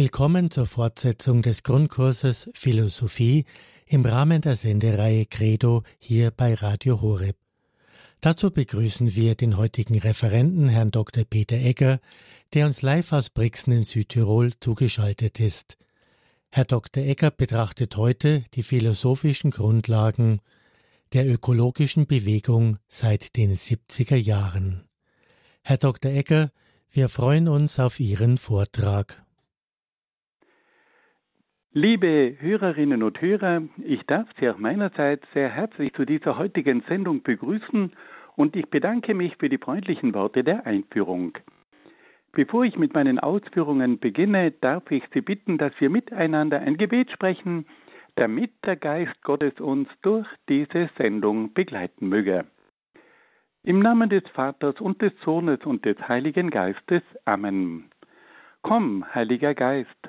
Willkommen zur Fortsetzung des Grundkurses Philosophie im Rahmen der Sendereihe Credo hier bei Radio Horeb. Dazu begrüßen wir den heutigen Referenten, Herrn Dr. Peter Egger, der uns live aus Brixen in Südtirol zugeschaltet ist. Herr Dr. Egger betrachtet heute die philosophischen Grundlagen der ökologischen Bewegung seit den 70er Jahren. Herr Dr. Egger, wir freuen uns auf Ihren Vortrag. Liebe Hörerinnen und Hörer, ich darf Sie auch meinerseits sehr herzlich zu dieser heutigen Sendung begrüßen und ich bedanke mich für die freundlichen Worte der Einführung. Bevor ich mit meinen Ausführungen beginne, darf ich Sie bitten, dass wir miteinander ein Gebet sprechen, damit der Geist Gottes uns durch diese Sendung begleiten möge. Im Namen des Vaters und des Sohnes und des Heiligen Geistes. Amen. Komm, Heiliger Geist,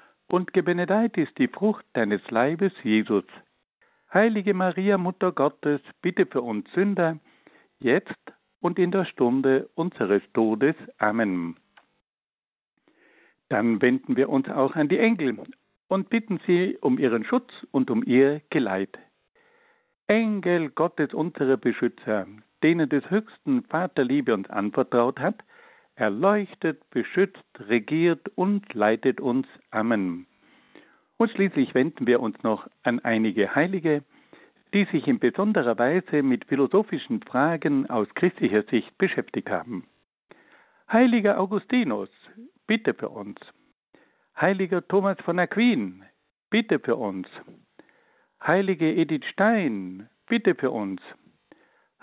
und gebenedeit ist die Frucht deines Leibes, Jesus. Heilige Maria, Mutter Gottes, bitte für uns Sünder, jetzt und in der Stunde unseres Todes. Amen. Dann wenden wir uns auch an die Engel und bitten sie um ihren Schutz und um ihr Geleit. Engel Gottes, unsere Beschützer, denen des höchsten Vaterliebe uns anvertraut hat, erleuchtet, beschützt, regiert und leitet uns. Amen. Und schließlich wenden wir uns noch an einige Heilige, die sich in besonderer Weise mit philosophischen Fragen aus christlicher Sicht beschäftigt haben. Heiliger Augustinus, bitte für uns. Heiliger Thomas von Aquin, bitte für uns. Heilige Edith Stein, bitte für uns.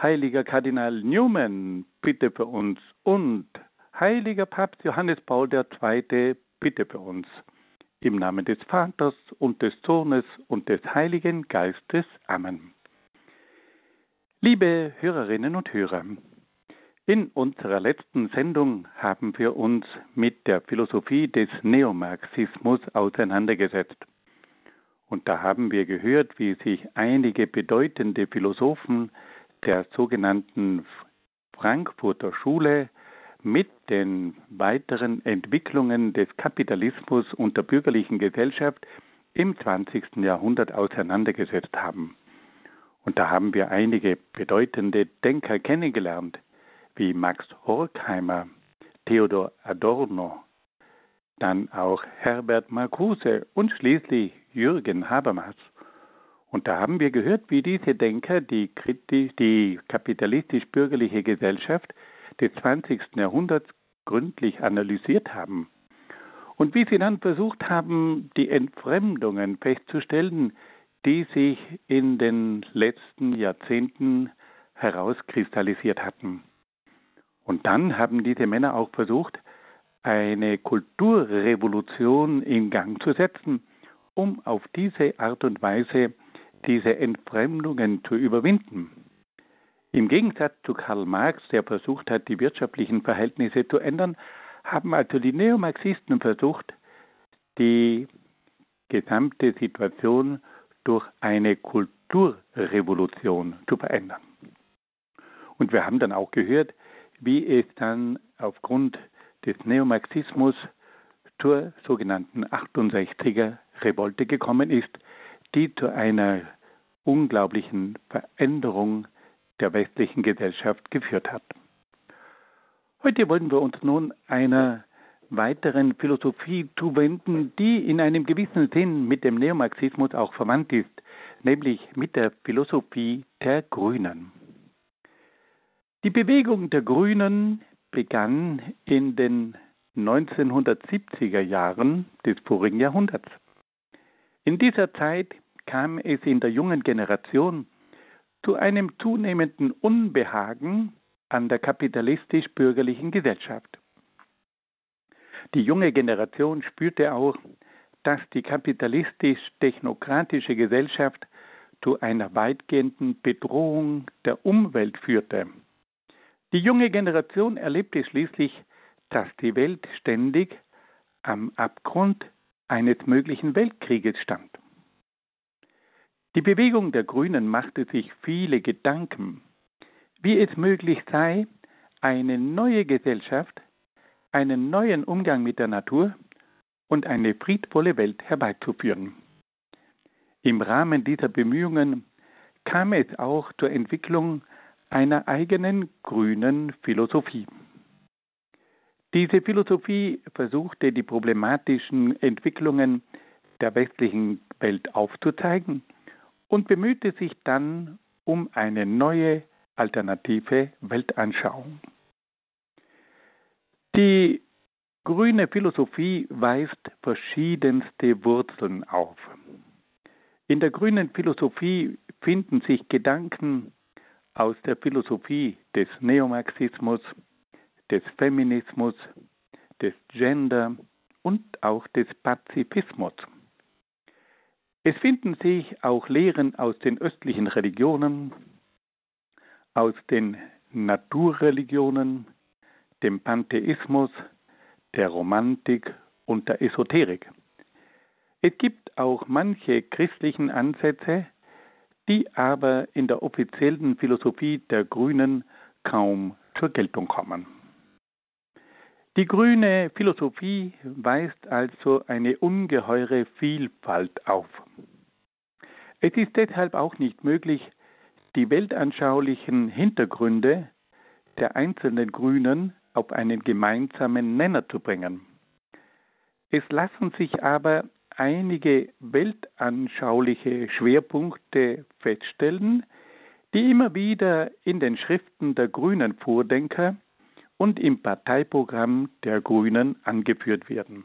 Heiliger Kardinal Newman, bitte für uns. Und Heiliger Papst Johannes Paul II, bitte für uns. Im Namen des Vaters und des Sohnes und des Heiligen Geistes. Amen. Liebe Hörerinnen und Hörer, in unserer letzten Sendung haben wir uns mit der Philosophie des Neomarxismus auseinandergesetzt. Und da haben wir gehört, wie sich einige bedeutende Philosophen der sogenannten Frankfurter Schule mit den weiteren Entwicklungen des Kapitalismus und der bürgerlichen Gesellschaft im 20. Jahrhundert auseinandergesetzt haben. Und da haben wir einige bedeutende Denker kennengelernt, wie Max Horkheimer, Theodor Adorno, dann auch Herbert Marcuse und schließlich Jürgen Habermas. Und da haben wir gehört, wie diese Denker die, die kapitalistisch-bürgerliche Gesellschaft des 20. Jahrhunderts gründlich analysiert haben und wie sie dann versucht haben, die Entfremdungen festzustellen, die sich in den letzten Jahrzehnten herauskristallisiert hatten. Und dann haben diese Männer auch versucht, eine Kulturrevolution in Gang zu setzen, um auf diese Art und Weise diese Entfremdungen zu überwinden. Im Gegensatz zu Karl Marx, der versucht hat, die wirtschaftlichen Verhältnisse zu ändern, haben also die Neomarxisten versucht, die gesamte Situation durch eine Kulturrevolution zu verändern. Und wir haben dann auch gehört, wie es dann aufgrund des Neomarxismus zur sogenannten 68er Revolte gekommen ist, die zu einer unglaublichen Veränderung der westlichen Gesellschaft geführt hat. Heute wollen wir uns nun einer weiteren Philosophie zuwenden, die in einem gewissen Sinn mit dem Neomarxismus auch verwandt ist, nämlich mit der Philosophie der Grünen. Die Bewegung der Grünen begann in den 1970er Jahren des vorigen Jahrhunderts. In dieser Zeit kam es in der jungen Generation zu einem zunehmenden Unbehagen an der kapitalistisch-bürgerlichen Gesellschaft. Die junge Generation spürte auch, dass die kapitalistisch-technokratische Gesellschaft zu einer weitgehenden Bedrohung der Umwelt führte. Die junge Generation erlebte schließlich, dass die Welt ständig am Abgrund eines möglichen Weltkrieges stand. Die Bewegung der Grünen machte sich viele Gedanken, wie es möglich sei, eine neue Gesellschaft, einen neuen Umgang mit der Natur und eine friedvolle Welt herbeizuführen. Im Rahmen dieser Bemühungen kam es auch zur Entwicklung einer eigenen grünen Philosophie. Diese Philosophie versuchte die problematischen Entwicklungen der westlichen Welt aufzuzeigen und bemühte sich dann um eine neue alternative Weltanschauung. Die grüne Philosophie weist verschiedenste Wurzeln auf. In der grünen Philosophie finden sich Gedanken aus der Philosophie des Neomarxismus, des Feminismus, des Gender und auch des Pazifismus. Es finden sich auch Lehren aus den östlichen Religionen, aus den Naturreligionen, dem Pantheismus, der Romantik und der Esoterik. Es gibt auch manche christlichen Ansätze, die aber in der offiziellen Philosophie der Grünen kaum zur Geltung kommen. Die grüne Philosophie weist also eine ungeheure Vielfalt auf. Es ist deshalb auch nicht möglich, die weltanschaulichen Hintergründe der einzelnen Grünen auf einen gemeinsamen Nenner zu bringen. Es lassen sich aber einige weltanschauliche Schwerpunkte feststellen, die immer wieder in den Schriften der grünen Vordenker und im Parteiprogramm der Grünen angeführt werden.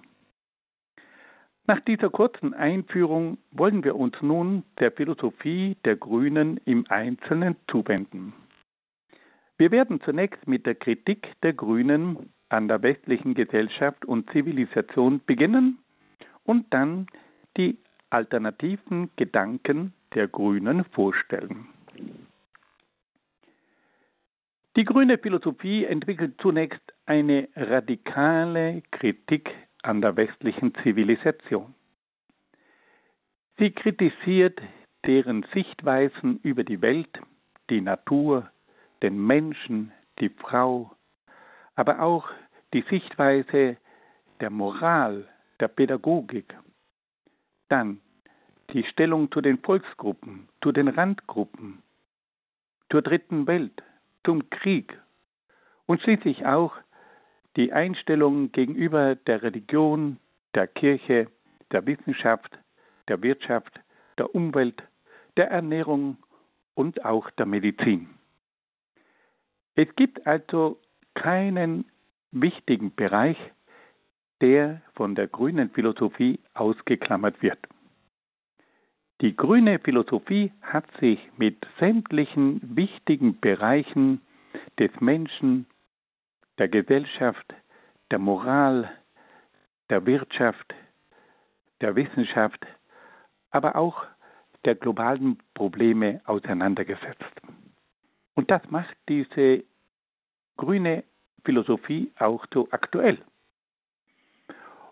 Nach dieser kurzen Einführung wollen wir uns nun der Philosophie der Grünen im Einzelnen zuwenden. Wir werden zunächst mit der Kritik der Grünen an der westlichen Gesellschaft und Zivilisation beginnen und dann die alternativen Gedanken der Grünen vorstellen. Die grüne Philosophie entwickelt zunächst eine radikale Kritik an der westlichen Zivilisation. Sie kritisiert deren Sichtweisen über die Welt, die Natur, den Menschen, die Frau, aber auch die Sichtweise der Moral, der Pädagogik. Dann die Stellung zu den Volksgruppen, zu den Randgruppen, zur dritten Welt, zum Krieg und schließlich auch die Einstellung gegenüber der Religion, der Kirche, der Wissenschaft, der Wirtschaft, der Umwelt, der Ernährung und auch der Medizin. Es gibt also keinen wichtigen Bereich, der von der grünen Philosophie ausgeklammert wird. Die grüne Philosophie hat sich mit sämtlichen wichtigen Bereichen des Menschen, der Gesellschaft, der Moral, der Wirtschaft, der Wissenschaft, aber auch der globalen Probleme auseinandergesetzt. Und das macht diese grüne Philosophie auch so aktuell.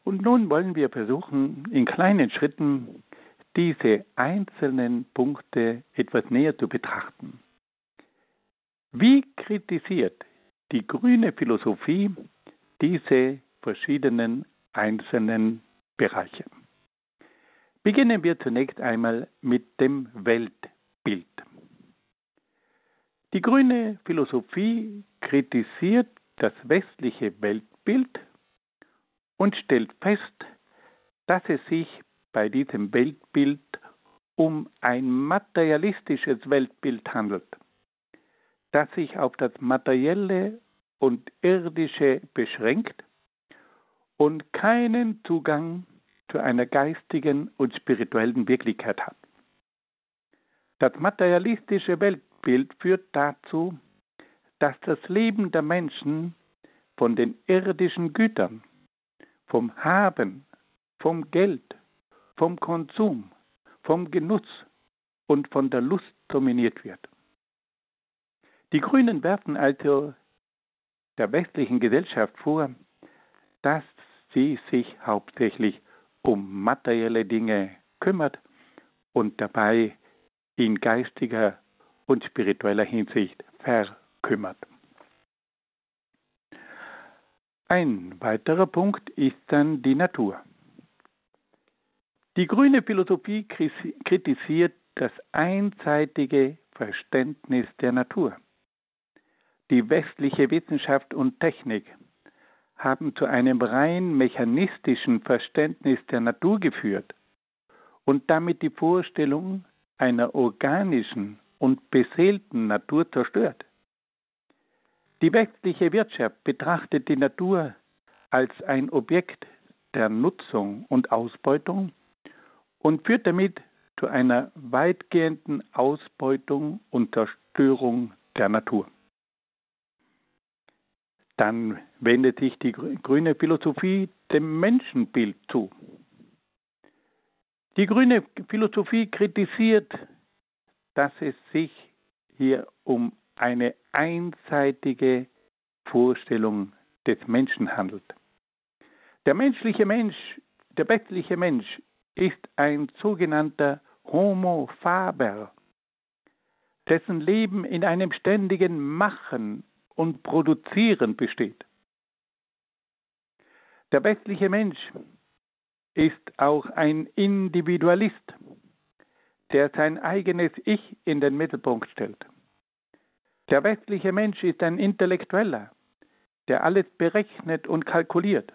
Und nun wollen wir versuchen, in kleinen Schritten diese einzelnen Punkte etwas näher zu betrachten. Wie kritisiert die grüne Philosophie diese verschiedenen einzelnen Bereiche? Beginnen wir zunächst einmal mit dem Weltbild. Die grüne Philosophie kritisiert das westliche Weltbild und stellt fest, dass es sich bei diesem Weltbild um ein materialistisches Weltbild handelt, das sich auf das Materielle und Irdische beschränkt und keinen Zugang zu einer geistigen und spirituellen Wirklichkeit hat. Das materialistische Weltbild führt dazu, dass das Leben der Menschen von den irdischen Gütern, vom Haben, vom Geld, vom Konsum, vom Genuss und von der Lust dominiert wird. Die Grünen werfen also der westlichen Gesellschaft vor, dass sie sich hauptsächlich um materielle Dinge kümmert und dabei in geistiger und spiritueller Hinsicht verkümmert. Ein weiterer Punkt ist dann die Natur. Die grüne Philosophie kritisiert das einseitige Verständnis der Natur. Die westliche Wissenschaft und Technik haben zu einem rein mechanistischen Verständnis der Natur geführt und damit die Vorstellung einer organischen und beseelten Natur zerstört. Die westliche Wirtschaft betrachtet die Natur als ein Objekt der Nutzung und Ausbeutung und führt damit zu einer weitgehenden Ausbeutung und Zerstörung der Natur. Dann wendet sich die grüne Philosophie dem Menschenbild zu. Die grüne Philosophie kritisiert, dass es sich hier um eine einseitige Vorstellung des Menschen handelt. Der menschliche Mensch, der westliche Mensch ist ein sogenannter Homo faber, dessen Leben in einem ständigen Machen und Produzieren besteht. Der westliche Mensch ist auch ein Individualist, der sein eigenes Ich in den Mittelpunkt stellt. Der westliche Mensch ist ein Intellektueller, der alles berechnet und kalkuliert.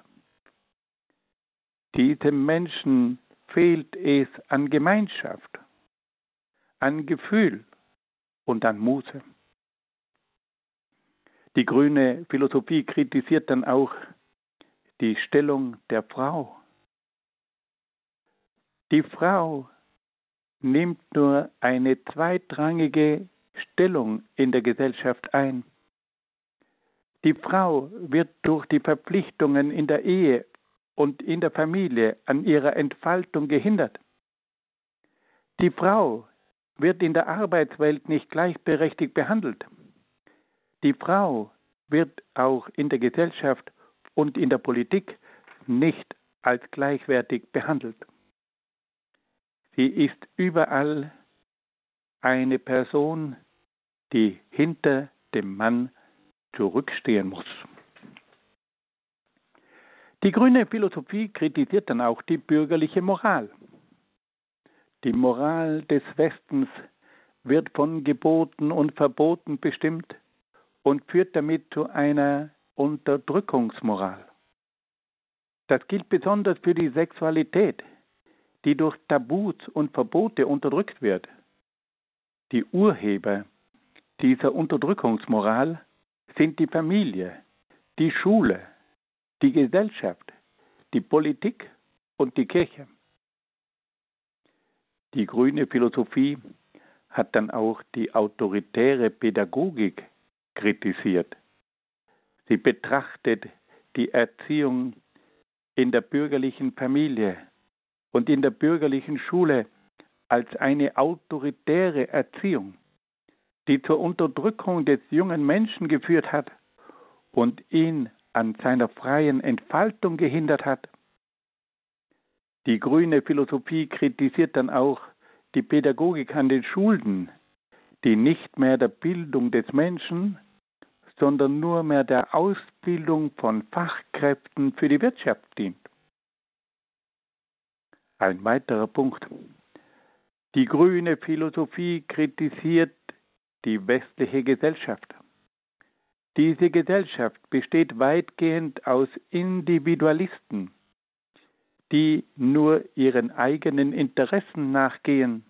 Diesem Menschen fehlt es an Gemeinschaft, an Gefühl und an Muße. Die grüne Philosophie kritisiert dann auch die Stellung der Frau. Die Frau nimmt nur eine zweitrangige Stellung in der Gesellschaft ein. Die Frau wird durch die Verpflichtungen in der Ehe und in der Familie an ihrer Entfaltung gehindert. Die Frau wird in der Arbeitswelt nicht gleichberechtigt behandelt. Die Frau wird auch in der Gesellschaft und in der Politik nicht als gleichwertig behandelt. Sie ist überall eine Person, die hinter dem Mann zurückstehen muss. Die grüne Philosophie kritisiert dann auch die bürgerliche Moral. Die Moral des Westens wird von Geboten und Verboten bestimmt und führt damit zu einer Unterdrückungsmoral. Das gilt besonders für die Sexualität, die durch Tabus und Verbote unterdrückt wird. Die Urheber dieser Unterdrückungsmoral sind die Familie, die Schule, die Gesellschaft, die Politik und die Kirche. Die grüne Philosophie hat dann auch die autoritäre Pädagogik kritisiert. Sie betrachtet die Erziehung in der bürgerlichen Familie und in der bürgerlichen Schule als eine autoritäre Erziehung, die zur Unterdrückung des jungen Menschen geführt hat und ihn an seiner freien Entfaltung gehindert hat. Die grüne Philosophie kritisiert dann auch die Pädagogik an den Schulen, die nicht mehr der Bildung des Menschen, sondern nur mehr der Ausbildung von Fachkräften für die Wirtschaft dient. Ein weiterer Punkt. Die grüne Philosophie kritisiert die westliche Gesellschaft. Diese Gesellschaft besteht weitgehend aus Individualisten, die nur ihren eigenen Interessen nachgehen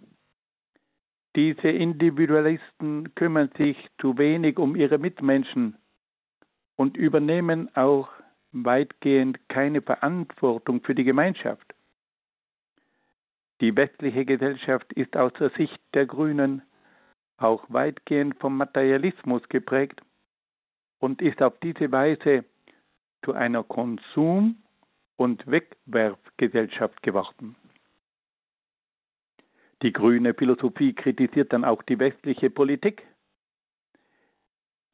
diese Individualisten kümmern sich zu wenig um ihre Mitmenschen und übernehmen auch weitgehend keine Verantwortung für die Gemeinschaft. Die westliche Gesellschaft ist aus der Sicht der Grünen auch weitgehend vom Materialismus geprägt und ist auf diese Weise zu einer Konsum- und Wegwerfgesellschaft geworden. Die grüne Philosophie kritisiert dann auch die westliche Politik.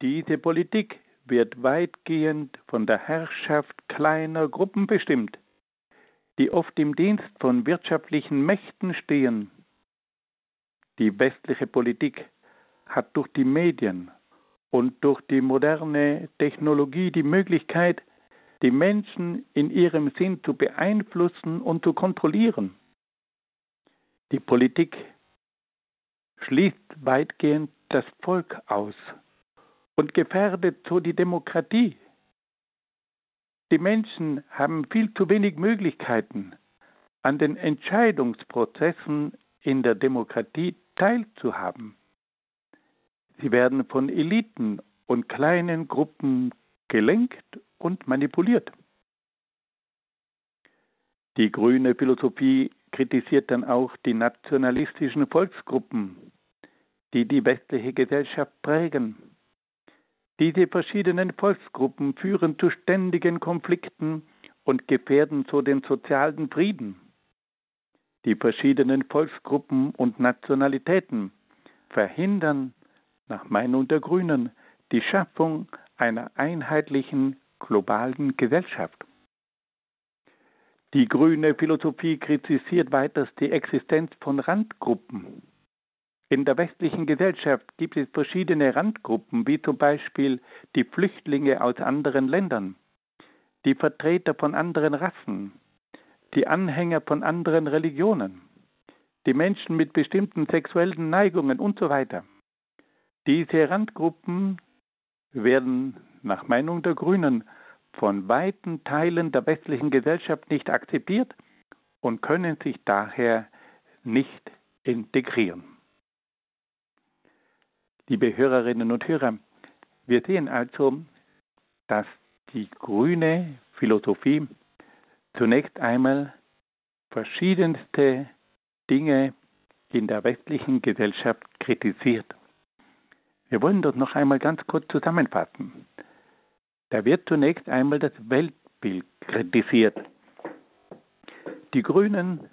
Diese Politik wird weitgehend von der Herrschaft kleiner Gruppen bestimmt, die oft im Dienst von wirtschaftlichen Mächten stehen. Die westliche Politik hat durch die Medien und durch die moderne Technologie die Möglichkeit, die Menschen in ihrem Sinn zu beeinflussen und zu kontrollieren. Die Politik schließt weitgehend das Volk aus und gefährdet so die Demokratie. Die Menschen haben viel zu wenig Möglichkeiten, an den Entscheidungsprozessen in der Demokratie teilzuhaben. Sie werden von Eliten und kleinen Gruppen gelenkt und manipuliert. Die grüne Philosophie kritisiert dann auch die nationalistischen Volksgruppen, die die westliche Gesellschaft prägen. Diese verschiedenen Volksgruppen führen zu ständigen Konflikten und gefährden so den sozialen Frieden. Die verschiedenen Volksgruppen und Nationalitäten verhindern, nach Meinung der Grünen, die Schaffung einer einheitlichen globalen Gesellschaft. Die grüne Philosophie kritisiert weiters die Existenz von Randgruppen. In der westlichen Gesellschaft gibt es verschiedene Randgruppen, wie zum Beispiel die Flüchtlinge aus anderen Ländern, die Vertreter von anderen Rassen, die Anhänger von anderen Religionen, die Menschen mit bestimmten sexuellen Neigungen und so weiter. Diese Randgruppen werden nach Meinung der Grünen von weiten Teilen der westlichen Gesellschaft nicht akzeptiert und können sich daher nicht integrieren. Liebe Hörerinnen und Hörer, wir sehen also, dass die grüne Philosophie zunächst einmal verschiedenste Dinge in der westlichen Gesellschaft kritisiert. Wir wollen das noch einmal ganz kurz zusammenfassen. Da wird zunächst einmal das Weltbild kritisiert. Die Grünen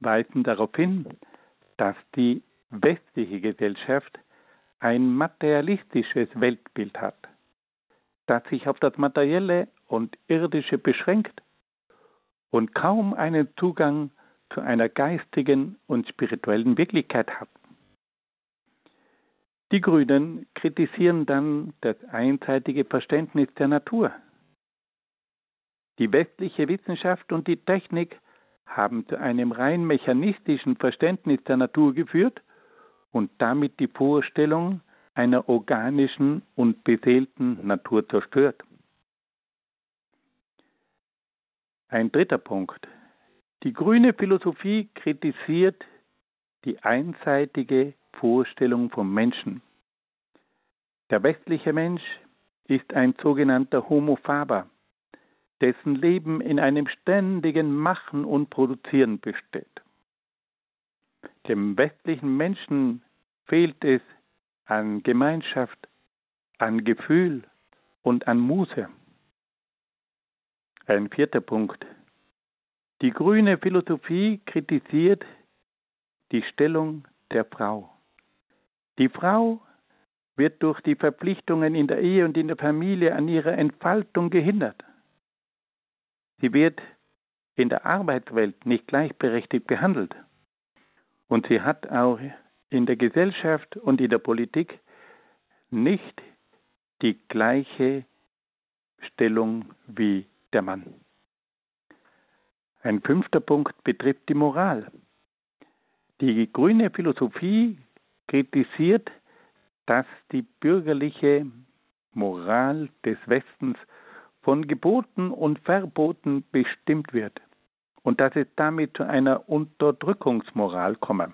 weisen darauf hin, dass die westliche Gesellschaft ein materialistisches Weltbild hat, das sich auf das Materielle und Irdische beschränkt und kaum einen Zugang zu einer geistigen und spirituellen Wirklichkeit hat. Die Grünen kritisieren dann das einseitige Verständnis der Natur. Die westliche Wissenschaft und die Technik haben zu einem rein mechanistischen Verständnis der Natur geführt und damit die Vorstellung einer organischen und beseelten Natur zerstört. Ein dritter Punkt. Die grüne Philosophie kritisiert die einseitige Vorstellung vom Menschen. Der westliche Mensch ist ein sogenannter Homo faber, dessen Leben in einem ständigen Machen und Produzieren besteht. Dem westlichen Menschen fehlt es an Gemeinschaft, an Gefühl und an Muße. Ein vierter Punkt. Die grüne Philosophie kritisiert die Stellung der Frau. Die Frau wird durch die Verpflichtungen in der Ehe und in der Familie an ihrer Entfaltung gehindert. Sie wird in der Arbeitswelt nicht gleichberechtigt behandelt. Und sie hat auch in der Gesellschaft und in der Politik nicht die gleiche Stellung wie der Mann. Ein fünfter Punkt betrifft die Moral. Die grüne Philosophie kritisiert, dass die bürgerliche Moral des Westens von Geboten und Verboten bestimmt wird und dass es damit zu einer Unterdrückungsmoral komme.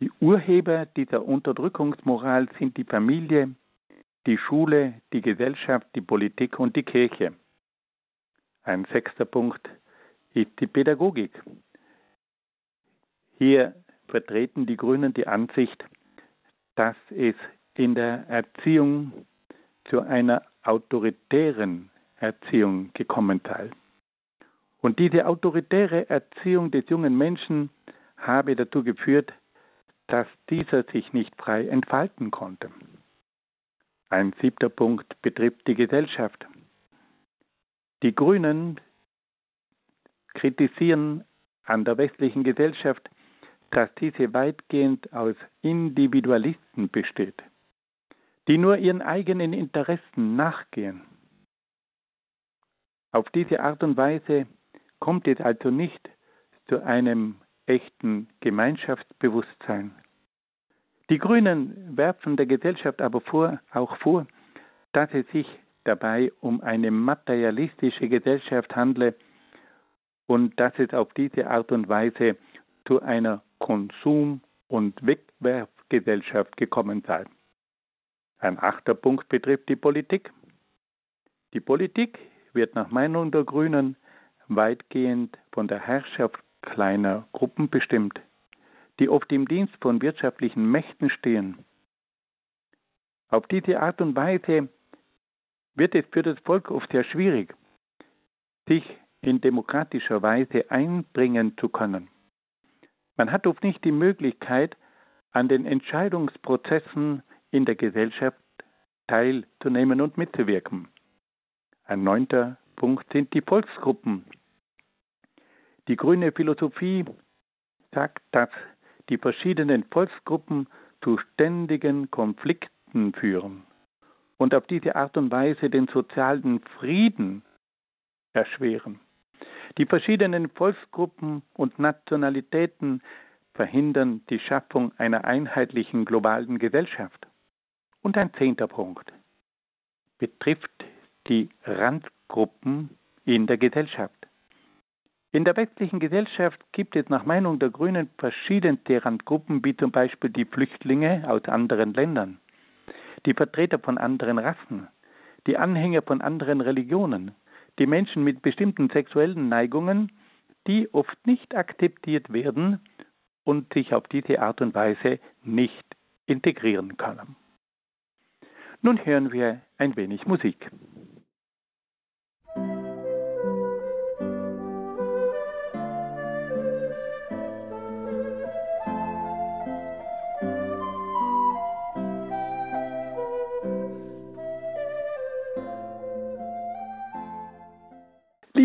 Die Urheber dieser Unterdrückungsmoral sind die Familie, die Schule, die Gesellschaft, die Politik und die Kirche. Ein sechster Punkt ist die Pädagogik. Hier vertreten die Grünen die Ansicht, dass es in der Erziehung zu einer autoritären Erziehung gekommen sei. Und diese autoritäre Erziehung des jungen Menschen habe dazu geführt, dass dieser sich nicht frei entfalten konnte. Ein siebter Punkt betrifft die Gesellschaft. Die Grünen kritisieren an der westlichen Gesellschaft, dass diese weitgehend aus Individualisten besteht, die nur ihren eigenen Interessen nachgehen. Auf diese Art und Weise kommt es also nicht zu einem echten Gemeinschaftsbewusstsein. Die Grünen werfen der Gesellschaft aber vor, auch vor, dass es sich dabei um eine materialistische Gesellschaft handle und dass es auf diese Art und Weise zu einer Konsum- und Wegwerfgesellschaft gekommen sei. Ein achter Punkt betrifft die Politik. Die Politik wird nach Meinung der Grünen weitgehend von der Herrschaft kleiner Gruppen bestimmt, die oft im Dienst von wirtschaftlichen Mächten stehen. Auf diese Art und Weise wird es für das Volk oft sehr schwierig, sich in demokratischer Weise einbringen zu können. Man hat oft nicht die Möglichkeit, an den Entscheidungsprozessen in der Gesellschaft teilzunehmen und mitzuwirken. Ein neunter Punkt sind die Volksgruppen. Die grüne Philosophie sagt, dass die verschiedenen Volksgruppen zu ständigen Konflikten führen und auf diese Art und Weise den sozialen Frieden erschweren. Die verschiedenen Volksgruppen und Nationalitäten verhindern die Schaffung einer einheitlichen globalen Gesellschaft. Und ein zehnter Punkt betrifft die Randgruppen in der Gesellschaft. In der westlichen Gesellschaft gibt es nach Meinung der Grünen verschiedene Randgruppen, wie zum Beispiel die Flüchtlinge aus anderen Ländern, die Vertreter von anderen Rassen, die Anhänger von anderen Religionen, die Menschen mit bestimmten sexuellen Neigungen, die oft nicht akzeptiert werden und sich auf diese Art und Weise nicht integrieren können. Nun hören wir ein wenig Musik.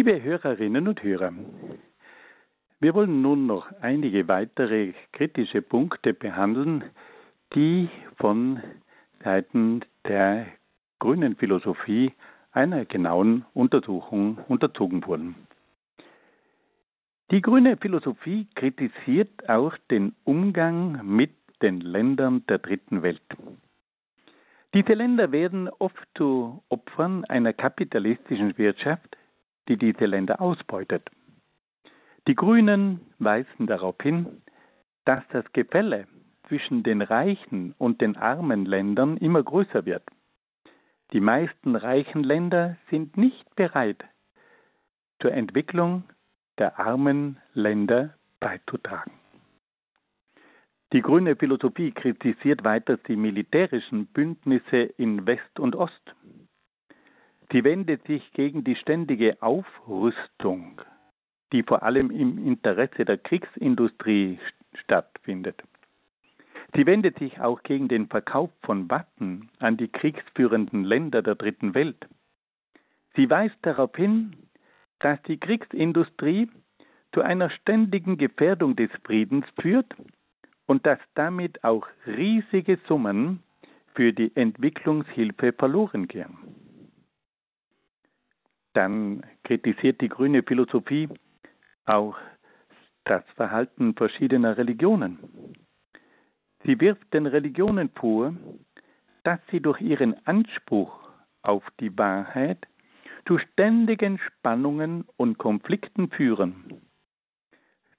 Liebe Hörerinnen und Hörer, wir wollen nun noch einige weitere kritische Punkte behandeln, die von Seiten der grünen Philosophie einer genauen Untersuchung unterzogen wurden. Die grüne Philosophie kritisiert auch den Umgang mit den Ländern der dritten Welt. Diese Länder werden oft zu Opfern einer kapitalistischen Wirtschaft, die diese Länder ausbeutet. Die Grünen weisen darauf hin, dass das Gefälle zwischen den reichen und den armen Ländern immer größer wird. Die meisten reichen Länder sind nicht bereit, zur Entwicklung der armen Länder beizutragen. Die grüne Philosophie kritisiert weiter die militärischen Bündnisse in West und Ost. Sie wendet sich gegen die ständige Aufrüstung, die vor allem im Interesse der Kriegsindustrie stattfindet. Sie wendet sich auch gegen den Verkauf von Waffen an die kriegsführenden Länder der dritten Welt. Sie weist darauf hin, dass die Kriegsindustrie zu einer ständigen Gefährdung des Friedens führt und dass damit auch riesige Summen für die Entwicklungshilfe verloren gehen. Dann kritisiert die grüne Philosophie auch das Verhalten verschiedener Religionen. Sie wirft den Religionen vor, dass sie durch ihren Anspruch auf die Wahrheit zu ständigen Spannungen und Konflikten führen.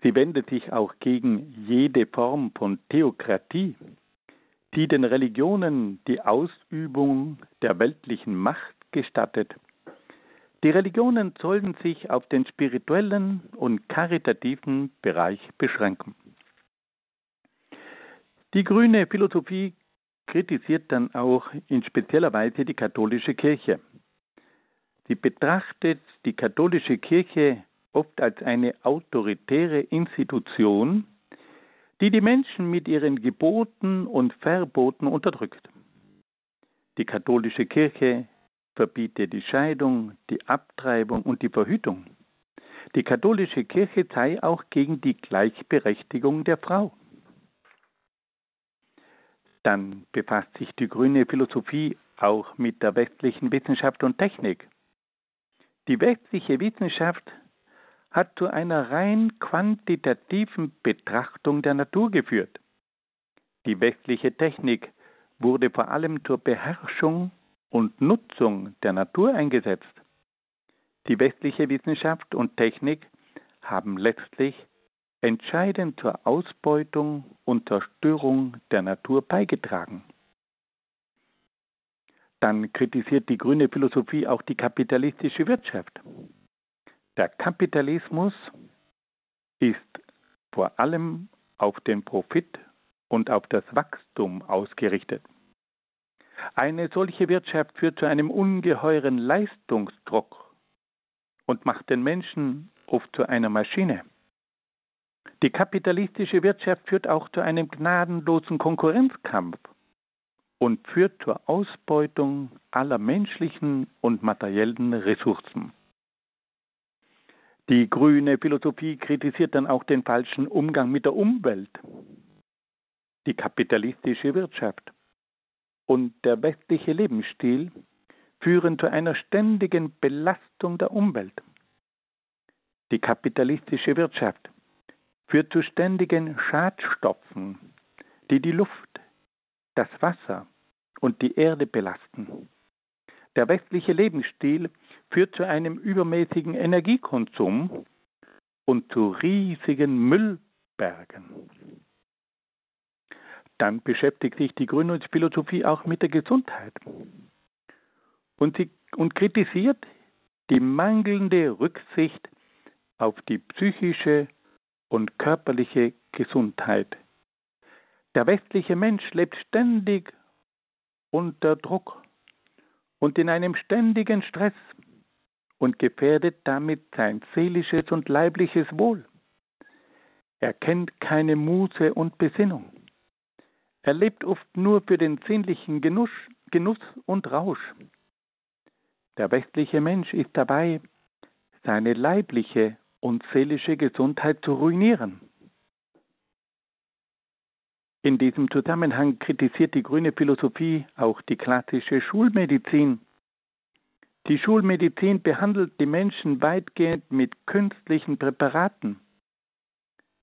Sie wendet sich auch gegen jede Form von Theokratie, die den Religionen die Ausübung der weltlichen Macht gestattet die Religionen sollten sich auf den spirituellen und karitativen Bereich beschränken. Die grüne Philosophie kritisiert dann auch in spezieller Weise die katholische Kirche. Sie betrachtet die katholische Kirche oft als eine autoritäre Institution, die die Menschen mit ihren Geboten und Verboten unterdrückt. Die katholische Kirche verbietet die Scheidung, die Abtreibung und die Verhütung. Die katholische Kirche sei auch gegen die Gleichberechtigung der Frau. Dann befasst sich die grüne Philosophie auch mit der westlichen Wissenschaft und Technik. Die westliche Wissenschaft hat zu einer rein quantitativen Betrachtung der Natur geführt. Die westliche Technik wurde vor allem zur Beherrschung und Nutzung der Natur eingesetzt. Die westliche Wissenschaft und Technik haben letztlich entscheidend zur Ausbeutung und Zerstörung der Natur beigetragen. Dann kritisiert die grüne Philosophie auch die kapitalistische Wirtschaft. Der Kapitalismus ist vor allem auf den Profit und auf das Wachstum ausgerichtet. Eine solche Wirtschaft führt zu einem ungeheuren Leistungsdruck und macht den Menschen oft zu einer Maschine. Die kapitalistische Wirtschaft führt auch zu einem gnadenlosen Konkurrenzkampf und führt zur Ausbeutung aller menschlichen und materiellen Ressourcen. Die grüne Philosophie kritisiert dann auch den falschen Umgang mit der Umwelt. Die kapitalistische Wirtschaft und der westliche Lebensstil führen zu einer ständigen Belastung der Umwelt. Die kapitalistische Wirtschaft führt zu ständigen Schadstoffen, die die Luft, das Wasser und die Erde belasten. Der westliche Lebensstil führt zu einem übermäßigen Energiekonsum und zu riesigen Müllbergen. Dann beschäftigt sich die Gründungsphilosophie auch mit der Gesundheit und, sie, und kritisiert die mangelnde Rücksicht auf die psychische und körperliche Gesundheit. Der westliche Mensch lebt ständig unter Druck und in einem ständigen Stress und gefährdet damit sein seelisches und leibliches Wohl. Er kennt keine Muße und Besinnung. Er lebt oft nur für den sinnlichen Genuss, Genuss und Rausch. Der westliche Mensch ist dabei, seine leibliche und seelische Gesundheit zu ruinieren. In diesem Zusammenhang kritisiert die grüne Philosophie auch die klassische Schulmedizin. Die Schulmedizin behandelt die Menschen weitgehend mit künstlichen Präparaten.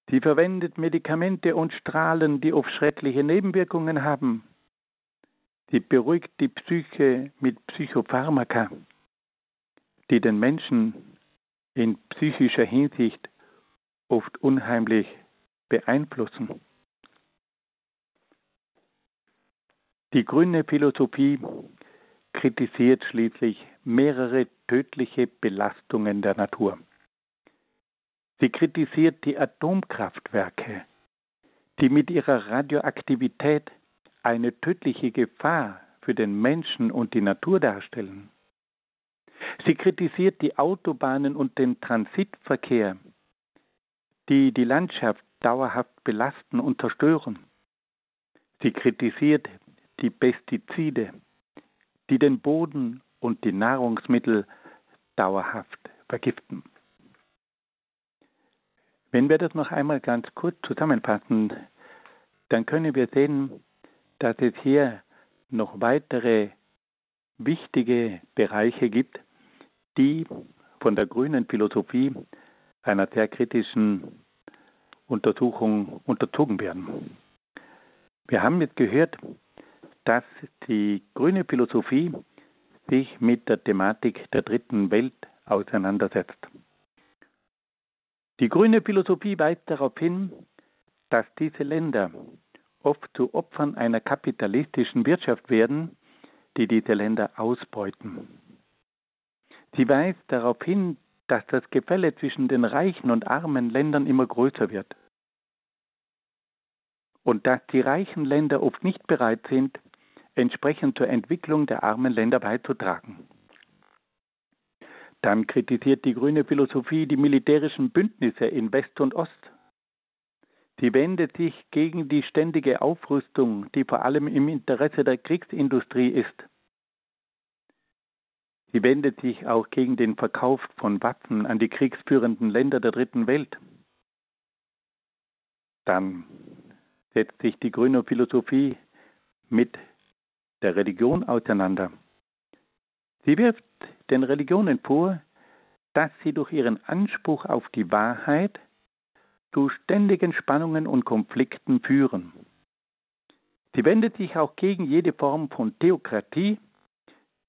Sie verwendet Medikamente und Strahlen, die oft schreckliche Nebenwirkungen haben. Sie beruhigt die Psyche mit Psychopharmaka, die den Menschen in psychischer Hinsicht oft unheimlich beeinflussen. Die grüne Philosophie kritisiert schließlich mehrere tödliche Belastungen der Natur. Sie kritisiert die Atomkraftwerke, die mit ihrer Radioaktivität eine tödliche Gefahr für den Menschen und die Natur darstellen. Sie kritisiert die Autobahnen und den Transitverkehr, die die Landschaft dauerhaft belasten und zerstören. Sie kritisiert die Pestizide, die den Boden und die Nahrungsmittel dauerhaft vergiften. Wenn wir das noch einmal ganz kurz zusammenfassen, dann können wir sehen, dass es hier noch weitere wichtige Bereiche gibt, die von der grünen Philosophie einer sehr kritischen Untersuchung unterzogen werden. Wir haben jetzt gehört, dass die grüne Philosophie sich mit der Thematik der dritten Welt auseinandersetzt. Die grüne Philosophie weist darauf hin, dass diese Länder oft zu Opfern einer kapitalistischen Wirtschaft werden, die diese Länder ausbeuten. Sie weist darauf hin, dass das Gefälle zwischen den reichen und armen Ländern immer größer wird und dass die reichen Länder oft nicht bereit sind, entsprechend zur Entwicklung der armen Länder beizutragen. Dann kritisiert die grüne Philosophie die militärischen Bündnisse in West und Ost. Sie wendet sich gegen die ständige Aufrüstung, die vor allem im Interesse der Kriegsindustrie ist. Sie wendet sich auch gegen den Verkauf von Waffen an die kriegsführenden Länder der dritten Welt. Dann setzt sich die grüne Philosophie mit der Religion auseinander. Sie wirft den Religionen vor, dass sie durch ihren Anspruch auf die Wahrheit zu ständigen Spannungen und Konflikten führen. Sie wendet sich auch gegen jede Form von Theokratie,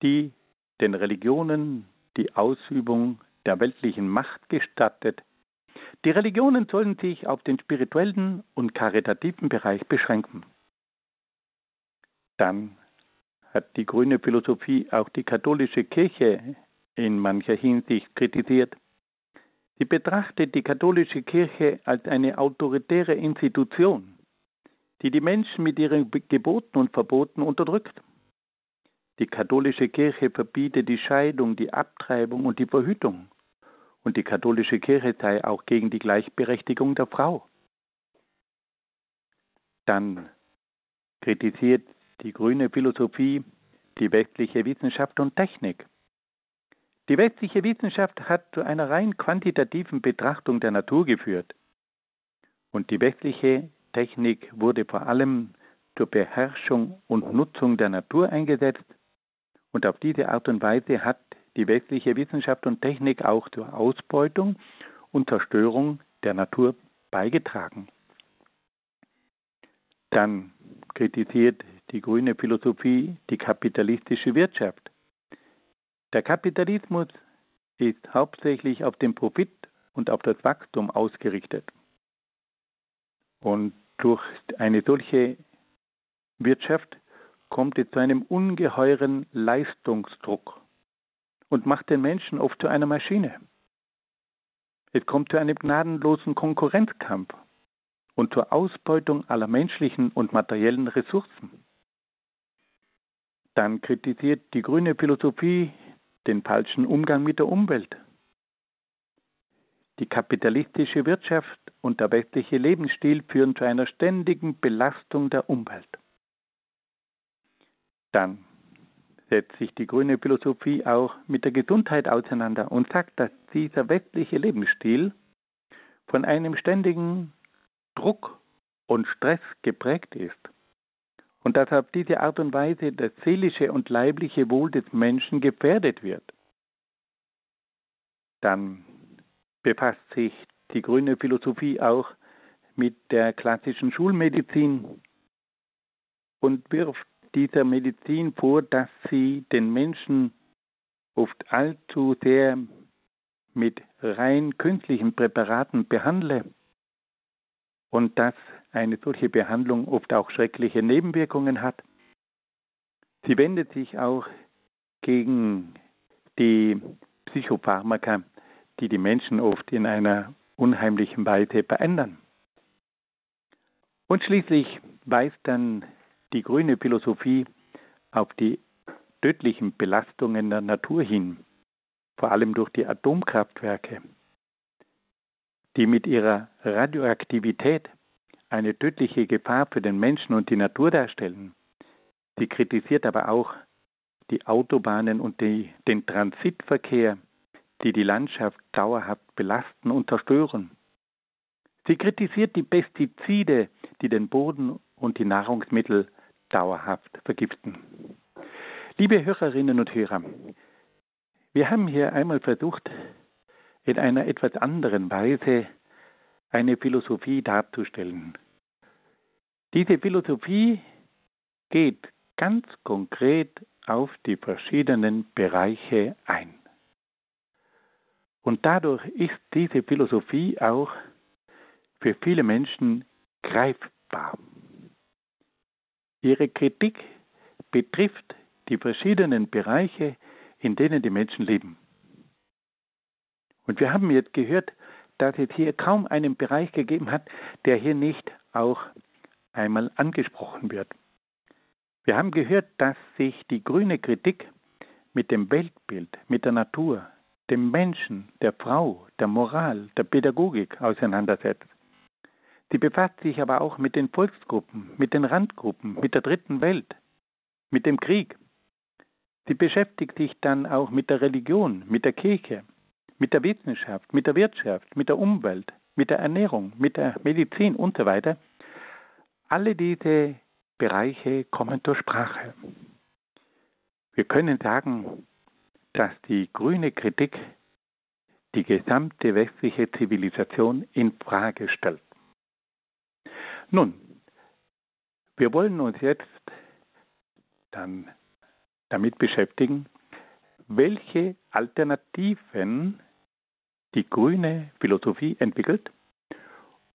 die den Religionen die Ausübung der weltlichen Macht gestattet. Die Religionen sollen sich auf den spirituellen und karitativen Bereich beschränken. Dann hat die grüne Philosophie auch die katholische Kirche in mancher Hinsicht kritisiert. Sie betrachtet die katholische Kirche als eine autoritäre Institution, die die Menschen mit ihren Geboten und Verboten unterdrückt. Die katholische Kirche verbietet die Scheidung, die Abtreibung und die Verhütung. Und die katholische Kirche sei auch gegen die Gleichberechtigung der Frau. Dann kritisiert die grüne Philosophie die westliche Wissenschaft und Technik. Die westliche Wissenschaft hat zu einer rein quantitativen Betrachtung der Natur geführt. Und die westliche Technik wurde vor allem zur Beherrschung und Nutzung der Natur eingesetzt. Und auf diese Art und Weise hat die westliche Wissenschaft und Technik auch zur Ausbeutung und Zerstörung der Natur beigetragen. Dann kritisiert die grüne Philosophie die kapitalistische Wirtschaft. Der Kapitalismus ist hauptsächlich auf den Profit und auf das Wachstum ausgerichtet. Und durch eine solche Wirtschaft kommt es zu einem ungeheuren Leistungsdruck und macht den Menschen oft zu einer Maschine. Es kommt zu einem gnadenlosen Konkurrenzkampf und zur Ausbeutung aller menschlichen und materiellen Ressourcen. Dann kritisiert die grüne Philosophie den falschen Umgang mit der Umwelt. Die kapitalistische Wirtschaft und der westliche Lebensstil führen zu einer ständigen Belastung der Umwelt. Dann setzt sich die grüne Philosophie auch mit der Gesundheit auseinander und sagt, dass dieser westliche Lebensstil von einem ständigen Druck und Stress geprägt ist und dass auf diese Art und Weise das seelische und leibliche Wohl des Menschen gefährdet wird. Dann befasst sich die grüne Philosophie auch mit der klassischen Schulmedizin und wirft dieser Medizin vor, dass sie den Menschen oft allzu sehr mit rein künstlichen Präparaten behandle und dass eine solche Behandlung oft auch schreckliche Nebenwirkungen hat. Sie wendet sich auch gegen die Psychopharmaka, die die Menschen oft in einer unheimlichen Weise verändern. Und schließlich weist dann die grüne Philosophie auf die tödlichen Belastungen der Natur hin, vor allem durch die Atomkraftwerke, die mit ihrer Radioaktivität eine tödliche Gefahr für den Menschen und die Natur darstellen. Sie kritisiert aber auch die Autobahnen und die, den Transitverkehr, die die Landschaft dauerhaft belasten und zerstören. Sie kritisiert die Pestizide, die den Boden und die Nahrungsmittel dauerhaft vergiften. Liebe Hörerinnen und Hörer, wir haben hier einmal versucht, in einer etwas anderen Weise eine Philosophie darzustellen. Diese Philosophie geht ganz konkret auf die verschiedenen Bereiche ein. Und dadurch ist diese Philosophie auch für viele Menschen greifbar. Ihre Kritik betrifft die verschiedenen Bereiche, in denen die Menschen leben. Und wir haben jetzt gehört, dass es hier kaum einen Bereich gegeben hat, der hier nicht auch einmal angesprochen wird. Wir haben gehört, dass sich die grüne Kritik mit dem Weltbild, mit der Natur, dem Menschen, der Frau, der Moral, der Pädagogik auseinandersetzt. Sie befasst sich aber auch mit den Volksgruppen, mit den Randgruppen, mit der dritten Welt, mit dem Krieg. Sie beschäftigt sich dann auch mit der Religion, mit der Kirche, mit der Wissenschaft, mit der Wirtschaft, mit der Umwelt, mit der Ernährung, mit der Medizin und so weiter. Alle diese Bereiche kommen zur Sprache. Wir können sagen, dass die grüne Kritik die gesamte westliche Zivilisation in Frage stellt. Nun, wir wollen uns jetzt dann damit beschäftigen, welche Alternativen die grüne Philosophie entwickelt,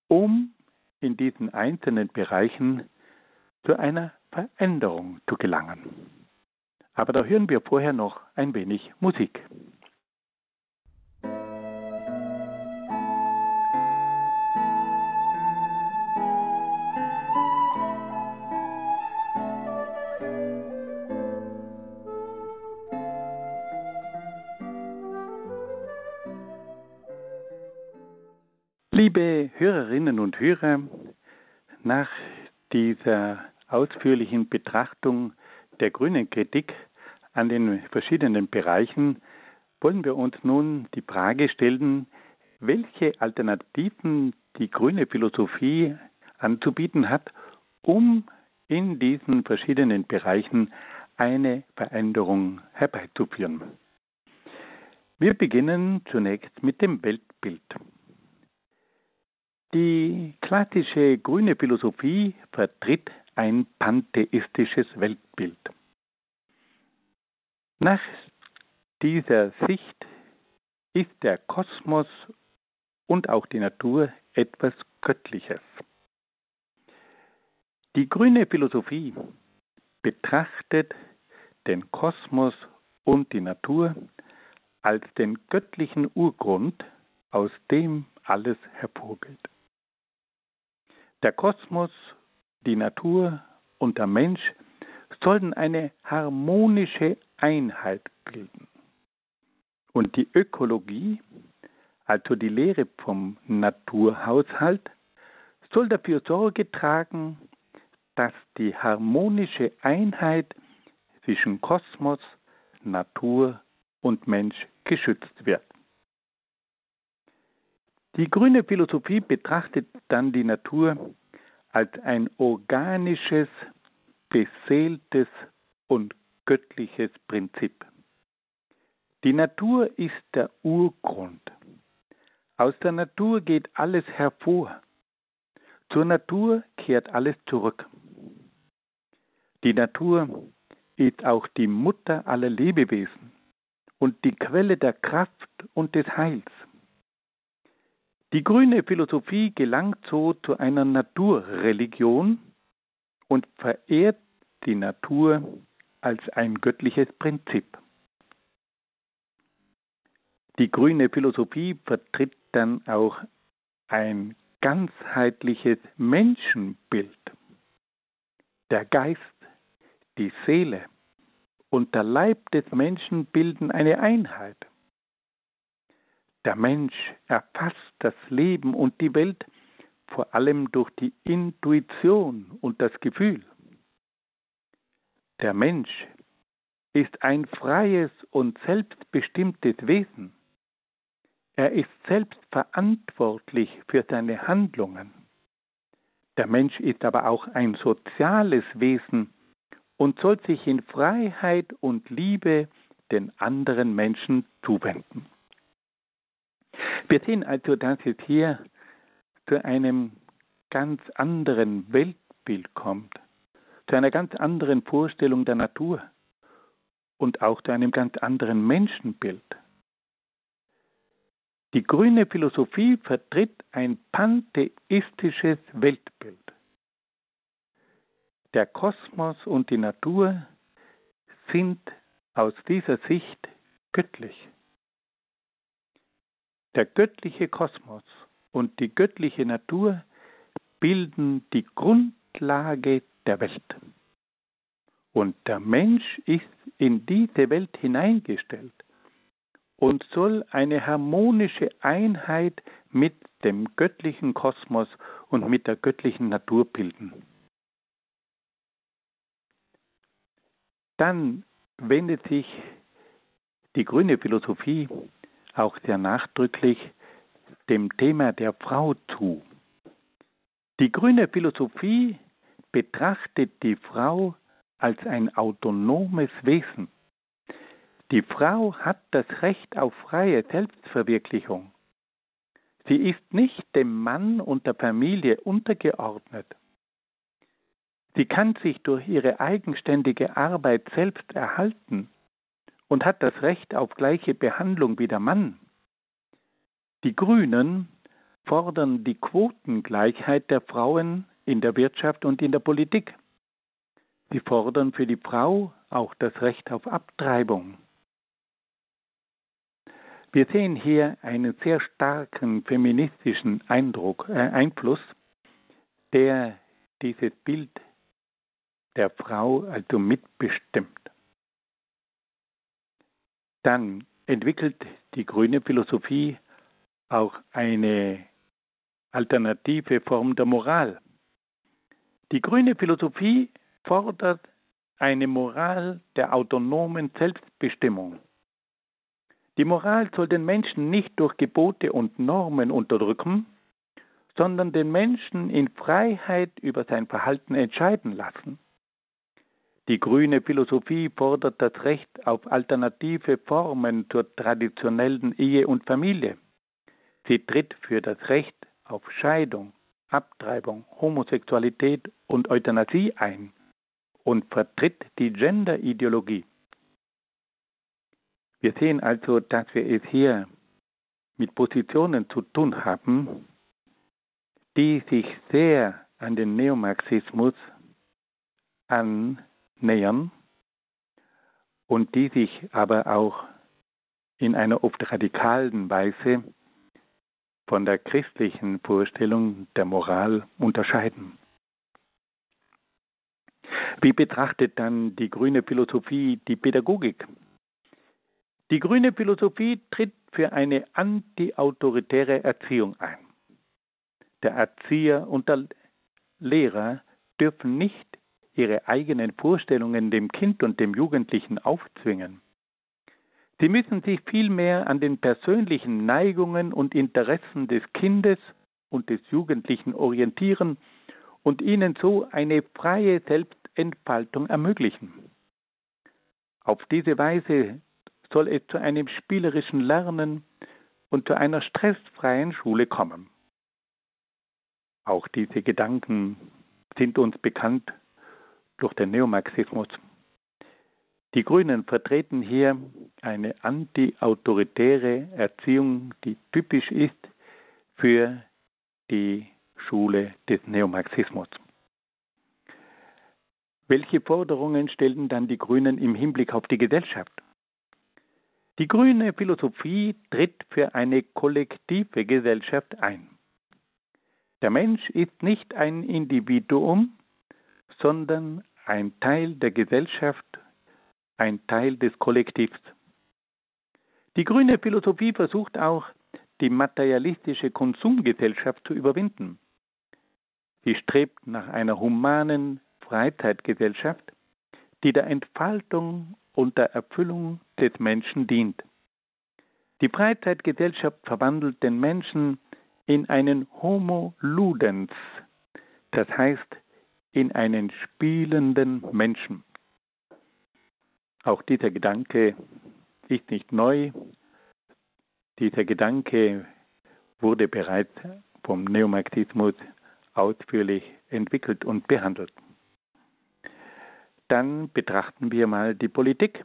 um in diesen einzelnen Bereichen zu einer Veränderung zu gelangen. Aber da hören wir vorher noch ein wenig Musik. Liebe Hörerinnen und Hörer, nach dieser ausführlichen Betrachtung der grünen Kritik an den verschiedenen Bereichen wollen wir uns nun die Frage stellen, welche Alternativen die grüne Philosophie anzubieten hat, um in diesen verschiedenen Bereichen eine Veränderung herbeizuführen. Wir beginnen zunächst mit dem Weltbild. Die klassische grüne Philosophie vertritt ein pantheistisches Weltbild. Nach dieser Sicht ist der Kosmos und auch die Natur etwas Göttliches. Die grüne Philosophie betrachtet den Kosmos und die Natur als den göttlichen Urgrund, aus dem alles hervorgeht. Der Kosmos, die Natur und der Mensch sollten eine harmonische Einheit bilden. Und die Ökologie, also die Lehre vom Naturhaushalt, soll dafür Sorge tragen, dass die harmonische Einheit zwischen Kosmos, Natur und Mensch geschützt wird. Die grüne Philosophie betrachtet dann die Natur als ein organisches, beseeltes und göttliches Prinzip. Die Natur ist der Urgrund. Aus der Natur geht alles hervor. Zur Natur kehrt alles zurück. Die Natur ist auch die Mutter aller Lebewesen und die Quelle der Kraft und des Heils. Die grüne Philosophie gelangt so zu einer Naturreligion und verehrt die Natur als ein göttliches Prinzip. Die grüne Philosophie vertritt dann auch ein ganzheitliches Menschenbild. Der Geist, die Seele und der Leib des Menschen bilden eine Einheit. Der Mensch erfasst das Leben und die Welt vor allem durch die Intuition und das Gefühl. Der Mensch ist ein freies und selbstbestimmtes Wesen. Er ist selbst verantwortlich für seine Handlungen. Der Mensch ist aber auch ein soziales Wesen und soll sich in Freiheit und Liebe den anderen Menschen zuwenden. Wir sehen also, dass es hier zu einem ganz anderen Weltbild kommt, zu einer ganz anderen Vorstellung der Natur und auch zu einem ganz anderen Menschenbild. Die grüne Philosophie vertritt ein pantheistisches Weltbild. Der Kosmos und die Natur sind aus dieser Sicht göttlich. Der göttliche Kosmos und die göttliche Natur bilden die Grundlage der Welt. Und der Mensch ist in diese Welt hineingestellt, und soll eine harmonische Einheit mit dem göttlichen Kosmos und mit der göttlichen Natur bilden. Dann wendet sich die grüne Philosophie auch sehr nachdrücklich dem Thema der Frau zu. Die grüne Philosophie betrachtet die Frau als ein autonomes Wesen. Die Frau hat das Recht auf freie Selbstverwirklichung. Sie ist nicht dem Mann und der Familie untergeordnet. Sie kann sich durch ihre eigenständige Arbeit selbst erhalten und hat das Recht auf gleiche Behandlung wie der Mann. Die Grünen fordern die Quotengleichheit der Frauen in der Wirtschaft und in der Politik. Sie fordern für die Frau auch das Recht auf Abtreibung. Wir sehen hier einen sehr starken feministischen Eindruck, äh, Einfluss, der dieses Bild der Frau also mitbestimmt. Dann entwickelt die grüne Philosophie auch eine alternative Form der Moral. Die grüne Philosophie fordert eine Moral der autonomen Selbstbestimmung. Die Moral soll den Menschen nicht durch Gebote und Normen unterdrücken, sondern den Menschen in Freiheit über sein Verhalten entscheiden lassen. Die grüne Philosophie fordert das Recht auf alternative Formen zur traditionellen Ehe und Familie. Sie tritt für das Recht auf Scheidung, Abtreibung, Homosexualität und Euthanasie ein und vertritt die Gender-Ideologie. Wir sehen also, dass wir es hier mit Positionen zu tun haben, die sich sehr an den Neomarxismus annähern und die sich aber auch in einer oft radikalen Weise von der christlichen Vorstellung der Moral unterscheiden. Wie betrachtet dann die grüne Philosophie die Pädagogik? Die grüne Philosophie tritt für eine antiautoritäre Erziehung ein. Der Erzieher und der Lehrer dürfen nicht ihre eigenen Vorstellungen dem Kind und dem Jugendlichen aufzwingen. Sie müssen sich vielmehr an den persönlichen Neigungen und Interessen des Kindes und des Jugendlichen orientieren und ihnen so eine freie Selbstentfaltung ermöglichen. Auf diese Weise soll es zu einem spielerischen Lernen und zu einer stressfreien Schule kommen. Auch diese Gedanken sind uns bekannt durch den Neomarxismus. Die Grünen vertreten hier eine antiautoritäre Erziehung, die typisch ist für die Schule des Neomarxismus. Welche Forderungen stellen dann die Grünen im Hinblick auf die Gesellschaft? Die grüne Philosophie tritt für eine kollektive Gesellschaft ein. Der Mensch ist nicht ein Individuum, sondern ein Teil der Gesellschaft, ein Teil des Kollektivs. Die grüne Philosophie versucht auch, die materialistische Konsumgesellschaft zu überwinden. Sie strebt nach einer humanen Freizeitgesellschaft, die der Entfaltung und der Erfüllung des Menschen dient. Die Freizeitgesellschaft verwandelt den Menschen in einen Homo ludens, das heißt in einen spielenden Menschen. Auch dieser Gedanke ist nicht neu. Dieser Gedanke wurde bereits vom Neomarxismus ausführlich entwickelt und behandelt. Dann betrachten wir mal die Politik.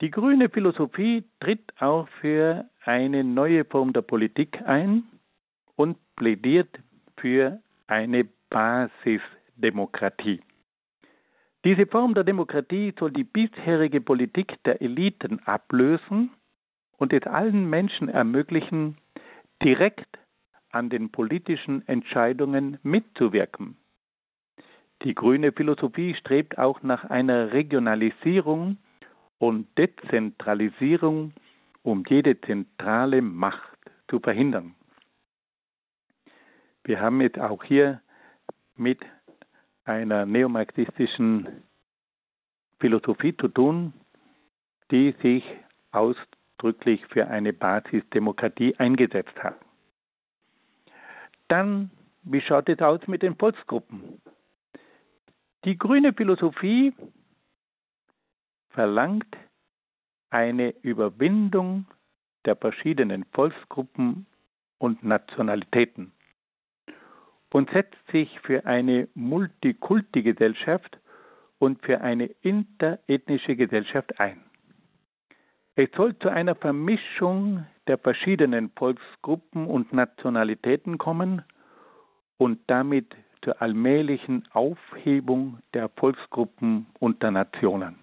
Die grüne Philosophie tritt auch für eine neue Form der Politik ein und plädiert für eine Basisdemokratie. Diese Form der Demokratie soll die bisherige Politik der Eliten ablösen und es allen Menschen ermöglichen, direkt an den politischen Entscheidungen mitzuwirken. Die grüne Philosophie strebt auch nach einer Regionalisierung und Dezentralisierung um jede zentrale Macht zu verhindern. Wir haben jetzt auch hier mit einer neomarxistischen Philosophie zu tun, die sich ausdrücklich für eine Basisdemokratie eingesetzt hat. Dann, wie schaut es aus mit den Volksgruppen? Die grüne Philosophie verlangt eine Überwindung der verschiedenen Volksgruppen und Nationalitäten und setzt sich für eine Multikulti-Gesellschaft und für eine interethnische Gesellschaft ein. Es soll zu einer Vermischung der verschiedenen Volksgruppen und Nationalitäten kommen und damit zur allmählichen Aufhebung der Volksgruppen und der Nationen.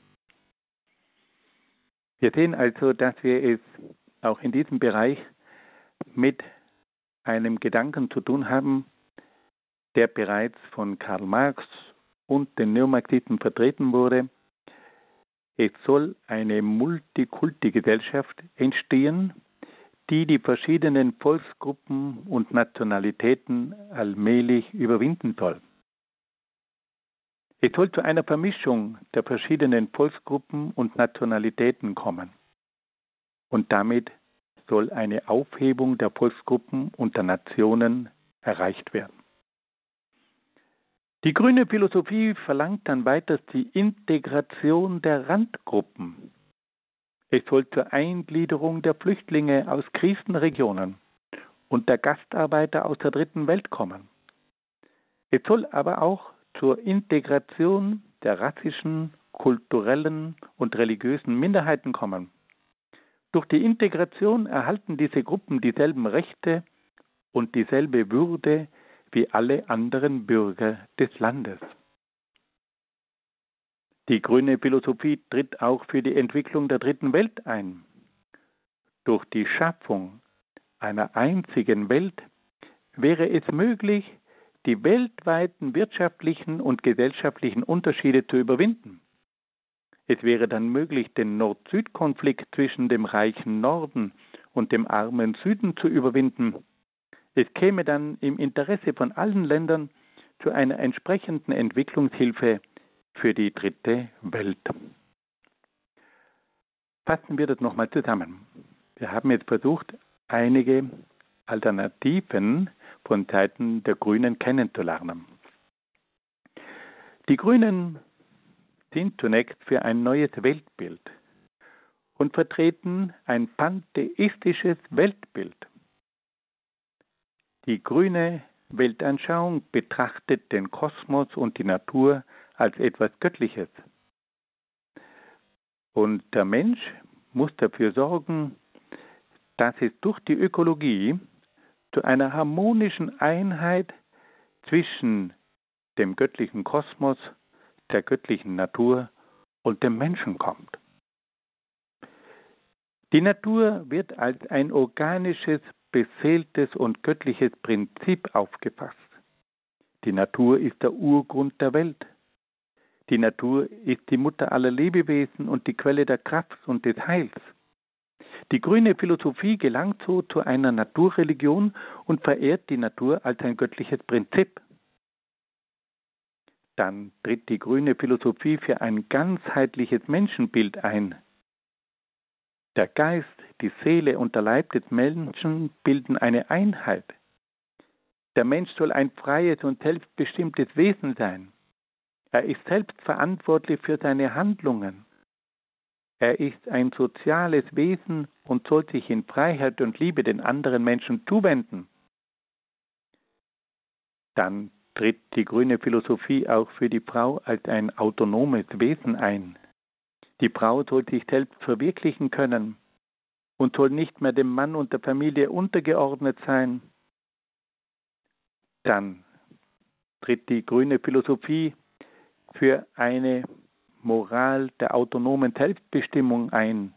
Wir sehen also, dass wir es auch in diesem Bereich mit einem Gedanken zu tun haben, der bereits von Karl Marx und den Neomarxisten vertreten wurde. Es soll eine Multikulti-Gesellschaft entstehen, die die verschiedenen Volksgruppen und Nationalitäten allmählich überwinden soll. Es soll zu einer Vermischung der verschiedenen Volksgruppen und Nationalitäten kommen. Und damit soll eine Aufhebung der Volksgruppen und der Nationen erreicht werden. Die grüne Philosophie verlangt dann weiters die Integration der Randgruppen. Es soll zur Eingliederung der Flüchtlinge aus Krisenregionen und der Gastarbeiter aus der dritten Welt kommen. Es soll aber auch zur Integration der rassischen, kulturellen und religiösen Minderheiten kommen. Durch die Integration erhalten diese Gruppen dieselben Rechte und dieselbe Würde wie alle anderen Bürger des Landes. Die grüne Philosophie tritt auch für die Entwicklung der dritten Welt ein. Durch die Schaffung einer einzigen Welt wäre es möglich, die weltweiten wirtschaftlichen und gesellschaftlichen Unterschiede zu überwinden. Es wäre dann möglich, den Nord-Süd-Konflikt zwischen dem reichen Norden und dem armen Süden zu überwinden. Es käme dann im Interesse von allen Ländern zu einer entsprechenden Entwicklungshilfe für die dritte Welt. Fassen wir das nochmal zusammen. Wir haben jetzt versucht, einige Alternativen von Seiten der Grünen kennenzulernen. Die Grünen sind zunächst für ein neues Weltbild und vertreten ein pantheistisches Weltbild. Die grüne Weltanschauung betrachtet den Kosmos und die Natur als etwas Göttliches. Und der Mensch muss dafür sorgen, dass es durch die Ökologie zu einer harmonischen Einheit zwischen dem göttlichen Kosmos, der göttlichen Natur und dem Menschen kommt. Die Natur wird als ein organisches, beseeltes und göttliches Prinzip aufgefasst. Die Natur ist der Urgrund der Welt. Die Natur ist die Mutter aller Lebewesen und die Quelle der Kraft und des Heils. Die grüne Philosophie gelangt so zu einer Naturreligion und verehrt die Natur als ein göttliches Prinzip. Dann tritt die grüne Philosophie für ein ganzheitliches Menschenbild ein. Der Geist, die Seele und der Leib des Menschen bilden eine Einheit. Der Mensch soll ein freies und selbstbestimmtes Wesen sein. Er ist selbst verantwortlich für seine Handlungen. Er ist ein soziales Wesen und soll sich in Freiheit und Liebe den anderen Menschen zuwenden. Dann tritt die grüne Philosophie auch für die Frau als ein autonomes Wesen ein. Die Frau soll sich selbst verwirklichen können und soll nicht mehr dem Mann und der Familie untergeordnet sein. Dann tritt die grüne Philosophie für eine Moral der autonomen Selbstbestimmung ein.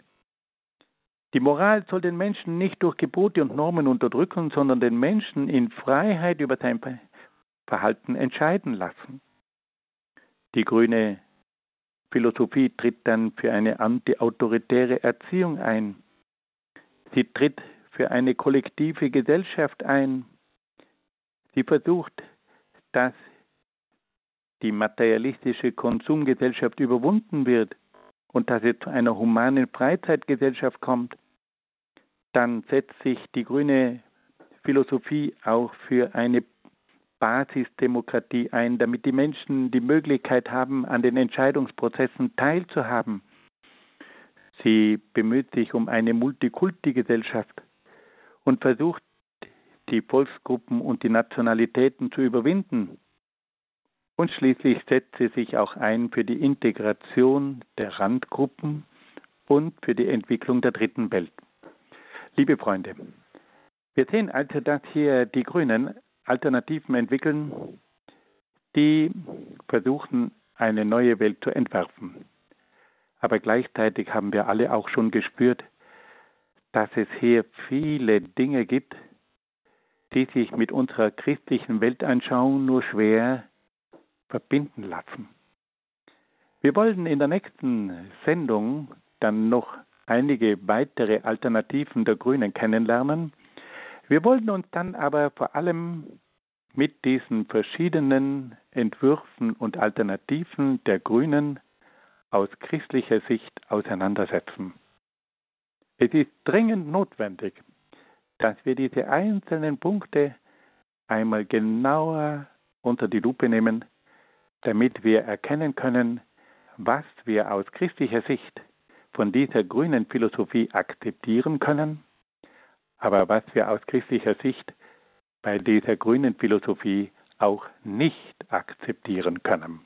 Die Moral soll den Menschen nicht durch Gebote und Normen unterdrücken, sondern den Menschen in Freiheit über sein Verhalten entscheiden lassen. Die grüne Philosophie tritt dann für eine antiautoritäre Erziehung ein. Sie tritt für eine kollektive Gesellschaft ein. Sie versucht, dass die materialistische Konsumgesellschaft überwunden wird und dass es zu einer humanen Freizeitgesellschaft kommt, dann setzt sich die grüne Philosophie auch für eine Basisdemokratie ein, damit die Menschen die Möglichkeit haben, an den Entscheidungsprozessen teilzuhaben. Sie bemüht sich um eine Multikulti-Gesellschaft und versucht, die Volksgruppen und die Nationalitäten zu überwinden. Und schließlich setzt sie sich auch ein für die Integration der Randgruppen und für die Entwicklung der dritten Welt. Liebe Freunde, wir sehen also, dass hier die Grünen Alternativen entwickeln, die versuchen, eine neue Welt zu entwerfen. Aber gleichzeitig haben wir alle auch schon gespürt, dass es hier viele Dinge gibt, die sich mit unserer christlichen Weltanschauung nur schwer verbinden lassen. Wir wollen in der nächsten Sendung dann noch einige weitere Alternativen der Grünen kennenlernen. Wir wollen uns dann aber vor allem mit diesen verschiedenen Entwürfen und Alternativen der Grünen aus christlicher Sicht auseinandersetzen. Es ist dringend notwendig, dass wir diese einzelnen Punkte einmal genauer unter die Lupe nehmen, damit wir erkennen können, was wir aus christlicher Sicht von dieser grünen Philosophie akzeptieren können, aber was wir aus christlicher Sicht bei dieser grünen Philosophie auch nicht akzeptieren können.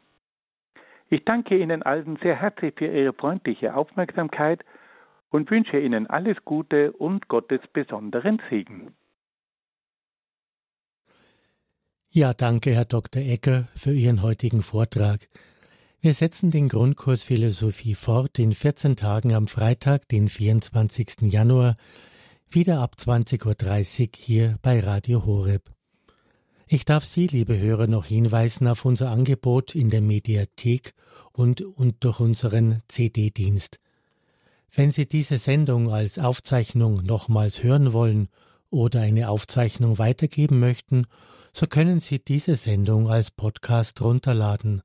Ich danke Ihnen allen sehr herzlich für Ihre freundliche Aufmerksamkeit und wünsche Ihnen alles Gute und Gottes besonderen Segen. Ja, danke, Herr Dr. Ecker, für Ihren heutigen Vortrag. Wir setzen den Grundkurs Philosophie fort in 14 Tagen am Freitag, den 24. Januar, wieder ab 20.30 Uhr hier bei Radio Horeb. Ich darf Sie, liebe Hörer, noch hinweisen auf unser Angebot in der Mediathek und, und durch unseren CD-Dienst. Wenn Sie diese Sendung als Aufzeichnung nochmals hören wollen oder eine Aufzeichnung weitergeben möchten, so können Sie diese Sendung als Podcast runterladen.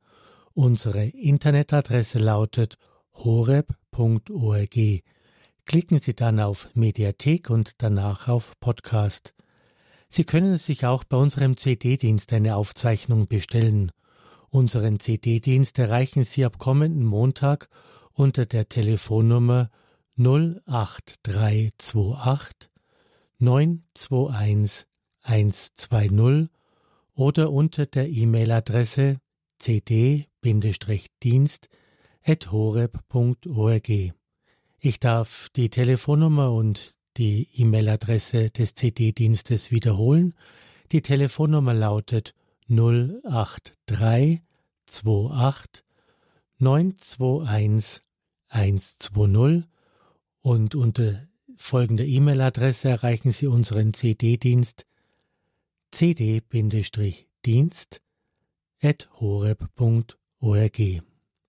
Unsere Internetadresse lautet horeb.org. Klicken Sie dann auf Mediathek und danach auf Podcast. Sie können sich auch bei unserem CD-Dienst eine Aufzeichnung bestellen. Unseren CD-Dienst erreichen Sie ab kommenden Montag unter der Telefonnummer 08328 921 120 oder unter der E-Mail-Adresse cd-dienst.horeb.org. Ich darf die Telefonnummer und die E-Mail-Adresse des CD-Dienstes wiederholen. Die Telefonnummer lautet 083 28 921 120 und unter folgender E-Mail-Adresse erreichen Sie unseren CD-Dienst cd-dienst at horeb.org.